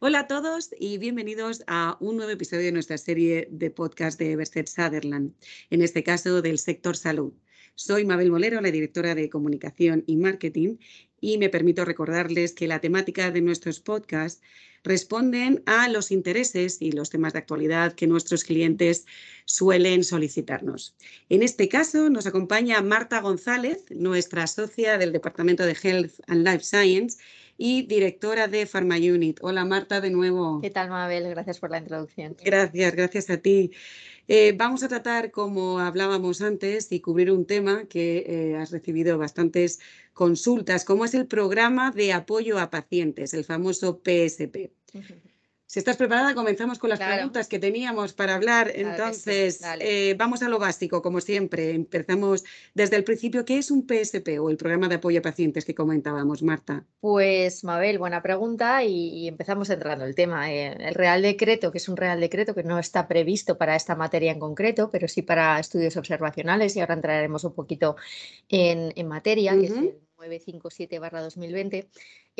Hola a todos y bienvenidos a un nuevo episodio de nuestra serie de podcast de Everset Sutherland, en este caso del sector salud. Soy Mabel Molero, la directora de comunicación y marketing, y me permito recordarles que la temática de nuestros podcasts responden a los intereses y los temas de actualidad que nuestros clientes suelen solicitarnos. En este caso nos acompaña Marta González, nuestra socia del Departamento de Health and Life Science y directora de Pharma Unit. Hola Marta, de nuevo. ¿Qué tal Mabel? Gracias por la introducción. Gracias, gracias a ti. Eh, vamos a tratar, como hablábamos antes, y cubrir un tema que eh, has recibido bastantes consultas, como es el programa de apoyo a pacientes, el famoso PSP. Si estás preparada, comenzamos con las preguntas que teníamos para hablar. Entonces, eh, vamos a lo básico, como siempre. Empezamos desde el principio. ¿Qué es un PSP o el programa de apoyo a pacientes que comentábamos, Marta? Pues, Mabel, buena pregunta y, empezamos entrando el tema. Eh, el Real Decreto, que es un Real Decreto que no está previsto para esta materia en concreto, pero sí para estudios observacionales y ahora entraremos un poquito en, materia, que es el 957-2020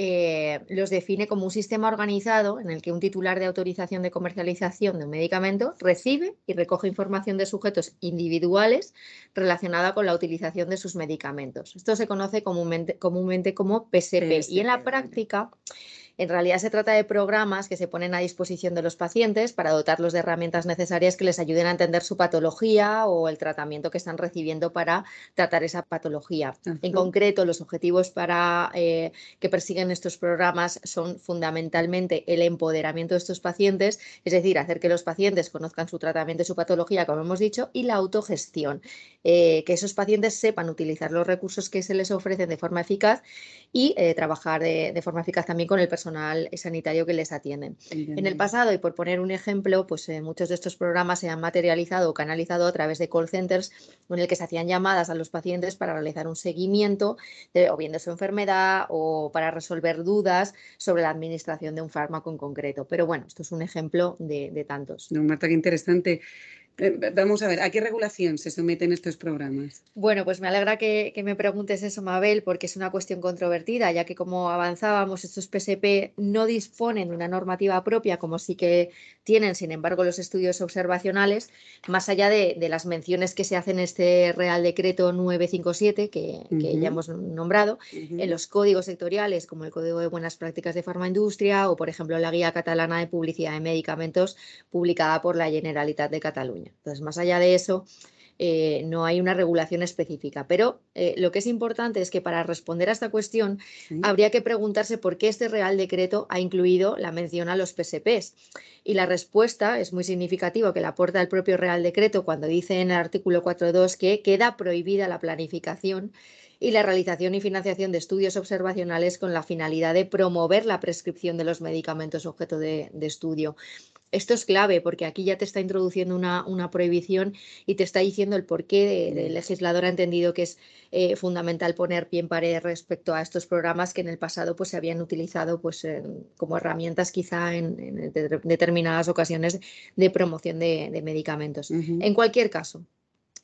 eh, los define como un sistema organizado en el que un titular de autorización de comercialización de un medicamento recibe y recoge información de sujetos individuales relacionada con la utilización de sus medicamentos. Esto se conoce comúnmente, comúnmente como PSP, y en la práctica en realidad se trata de programas que se ponen a disposición de los pacientes para dotarlos de herramientas necesarias que les ayuden a entender su patología o el tratamiento que están recibiendo para tratar esa patología. En concreto, los objetivos para, eh, que persiguen estos programas son fundamentalmente el empoderamiento de estos pacientes, es decir, hacer que los pacientes conozcan su tratamiento y su patología, como hemos dicho, y la autogestión, eh, que esos pacientes sepan utilizar los recursos que se les ofrecen de forma eficaz y eh, trabajar de, de forma eficaz también con el personal sanitario que les atienden. En el pasado, y por poner un ejemplo, pues eh, muchos de estos programas se han materializado o canalizado a través de call centers en el que se hacían llamadas a los pacientes para realizar un seguimiento o bien de su enfermedad o para resolver dudas sobre la administración de un fármaco en concreto. Pero bueno, esto es un ejemplo de, de tantos. No, Marta, qué interesante. Eh, vamos a ver, ¿a qué regulación se someten estos programas? Bueno, pues me alegra que, me preguntes eso, Mabel, porque es una cuestión controvertida, ya que como avanzábamos, estos PSP no disponen de una normativa propia, como sí que tienen, sin embargo, los estudios observacionales, más allá de, las menciones que se hacen en este Real Decreto 957, que, ya hemos nombrado, en los códigos sectoriales, como el Código de Buenas Prácticas de Farmaindustria o, por ejemplo, la Guía Catalana de Publicidad de Medicamentos, publicada por la Generalitat de Cataluña. Entonces, más allá de eso, eh, no hay una regulación específica. Pero eh, lo que es importante es que para responder a esta cuestión habría que preguntarse por qué este Real Decreto ha incluido la mención a los PSPs. Y la respuesta es muy significativa que la aporta el propio Real Decreto cuando dice en el artículo 4.2 que queda prohibida la planificación y la realización y financiación de estudios observacionales con la finalidad de promover la prescripción de los medicamentos objeto de estudio. Esto es clave porque aquí ya te está introduciendo una, una prohibición y te está diciendo el por qué el legislador ha entendido que es eh, fundamental poner pie en pared respecto a estos programas que en el pasado pues, se habían utilizado pues, como herramientas quizá en, determinadas ocasiones de promoción de, medicamentos. En cualquier caso,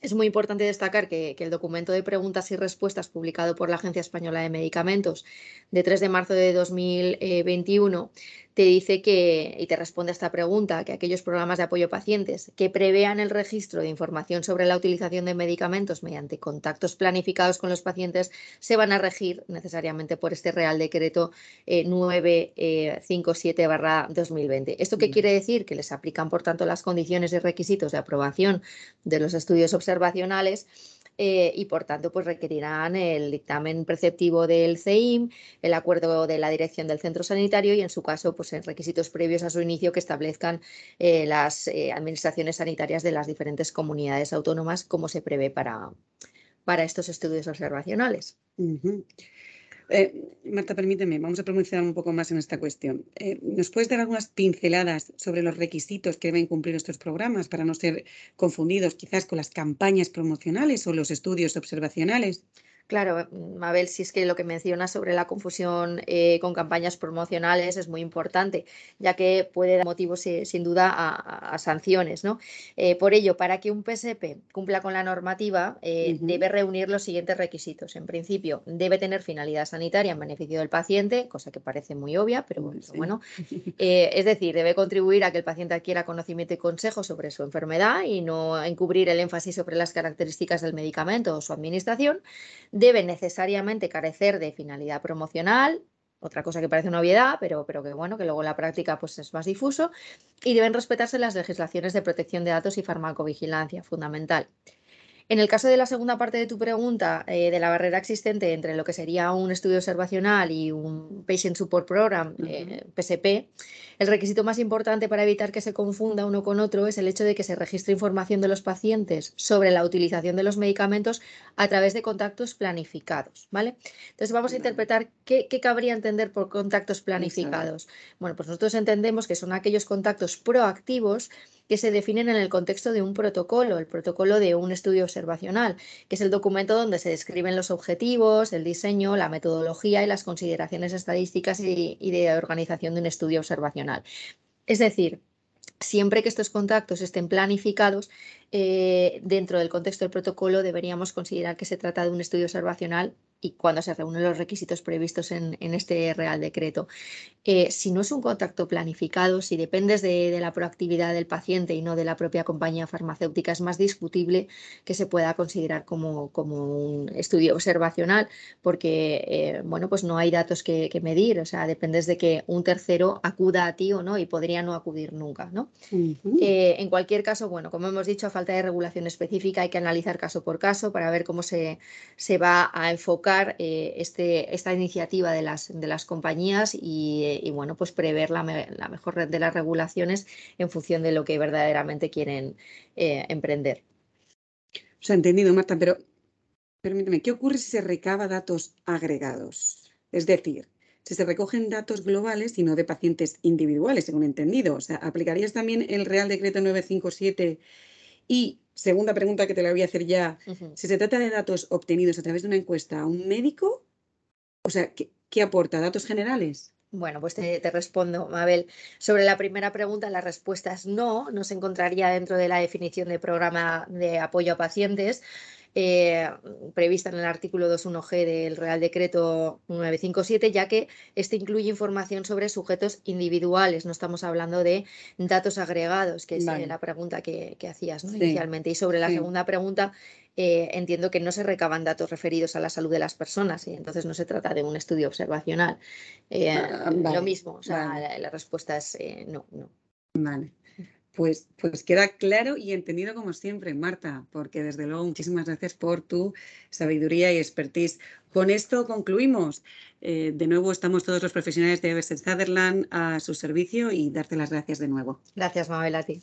es muy importante destacar que, el documento de preguntas y respuestas publicado por la Agencia Española de Medicamentos de 3 de marzo de 2021 te dice que, y te responde a esta pregunta, que aquellos programas de apoyo a pacientes que prevean el registro de información sobre la utilización de medicamentos mediante contactos planificados con los pacientes se van a regir necesariamente por este Real Decreto 957-2020. Eh, ¿Esto qué quiere decir? Que les aplican, por tanto, las condiciones y requisitos de aprobación de los estudios observacionales eh, y por tanto pues requerirán el dictamen preceptivo del CEIM, el acuerdo de la dirección del centro sanitario y en su caso pues en requisitos previos a su inicio que establezcan eh, las eh, administraciones sanitarias de las diferentes comunidades autónomas como se prevé para, para estos estudios observacionales. Eh, Marta, permíteme, vamos a pronunciar un poco más en esta cuestión. Eh, ¿Nos puedes dar algunas pinceladas sobre los requisitos que deben cumplir estos programas para no ser confundidos quizás con las campañas promocionales o los estudios observacionales? Claro, mm, Mabel, si es que lo que mencionas sobre la confusión eh, con campañas promocionales es muy importante, ya que puede dar motivos eh, sin duda a, sanciones. ¿no? Eh, por ello, para que un PSP cumpla con la normativa, debe reunir los siguientes requisitos. En principio, debe tener finalidad sanitaria en beneficio del paciente, cosa que parece muy obvia, pero bueno. es decir, debe contribuir a que el paciente adquiera conocimiento y consejo sobre su enfermedad y no encubrir el énfasis sobre las características del medicamento o su administración debe necesariamente carecer de finalidad promocional, otra cosa que parece una obviedad, pero, pero que bueno, que luego en la práctica pues es más difuso, y deben respetarse las legislaciones de protección de datos y farmacovigilancia, fundamental. En el caso de la segunda parte de tu pregunta, eh, de la barrera existente entre lo que sería un estudio observacional y un Patient Support Program, PSP, eh, el requisito más importante para evitar que se confunda uno con otro es el hecho de que se registre información de los pacientes sobre la utilización de los medicamentos a través de contactos planificados. ¿vale? Entonces vamos a interpretar qué, cabría entender por contactos planificados. Bueno, pues nosotros entendemos que son aquellos contactos proactivos que se definen en el contexto de un protocolo, el protocolo de un estudio observacional, que es el documento donde se describen los objetivos, el diseño, la metodología y las consideraciones estadísticas y, de organización de un estudio observacional. Es decir, siempre que estos contactos estén planificados, eh, dentro del contexto del protocolo deberíamos considerar que se trata de un estudio observacional y cuando se reúnen los requisitos previstos en, este Real Decreto. Eh, si no es un contacto planificado, si dependes de, la proactividad del paciente y no de la propia compañía farmacéutica, es más discutible que se pueda considerar como, como un estudio observacional, porque eh, bueno, pues no hay datos que, medir, o sea, dependes de que un tercero acuda a ti o no y podría no acudir nunca. ¿no? Eh, en cualquier caso, bueno, como hemos dicho, a falta de regulación específica hay que analizar caso por caso para ver cómo se, se va a enfocar eh, este, esta iniciativa de las, de las compañías y, bueno, pues prever la, mejor red de las regulaciones en función de lo que verdaderamente quieren eh, emprender. Se ha entendido, Marta, pero permíteme, ¿qué ocurre si se recaba datos agregados? Es decir, si se recogen datos globales y no de pacientes individuales, según entendido. O sea, ¿aplicarías también el Real Decreto 957 y segunda pregunta que te la voy a hacer ya, si se trata de datos obtenidos a través de una encuesta a un médico, o sea, ¿qué, aporta? ¿Datos generales? Bueno, pues te, te, respondo, Mabel. Sobre la primera pregunta, la respuesta es no, no se encontraría dentro de la definición de programa de apoyo a pacientes. Eh, prevista en el artículo 21G del Real Decreto 957, ya que este incluye información sobre sujetos individuales, no estamos hablando de datos agregados, que es eh, la pregunta que, hacías inicialmente. Y sobre la segunda pregunta, eh, entiendo que no se recaban datos referidos a la salud de las personas y entonces no se trata de un estudio observacional. Ah, lo mismo, o sea, la, la, respuesta es no, no. Vale. Pues, pues queda claro y entendido como siempre, Marta, porque desde luego muchísimas gracias por tu sabiduría y expertise. Con esto concluimos. Eh, de nuevo estamos todos los profesionales de Everset Sutherland a su servicio y darte las gracias de nuevo. Gracias, Mabel, a ti.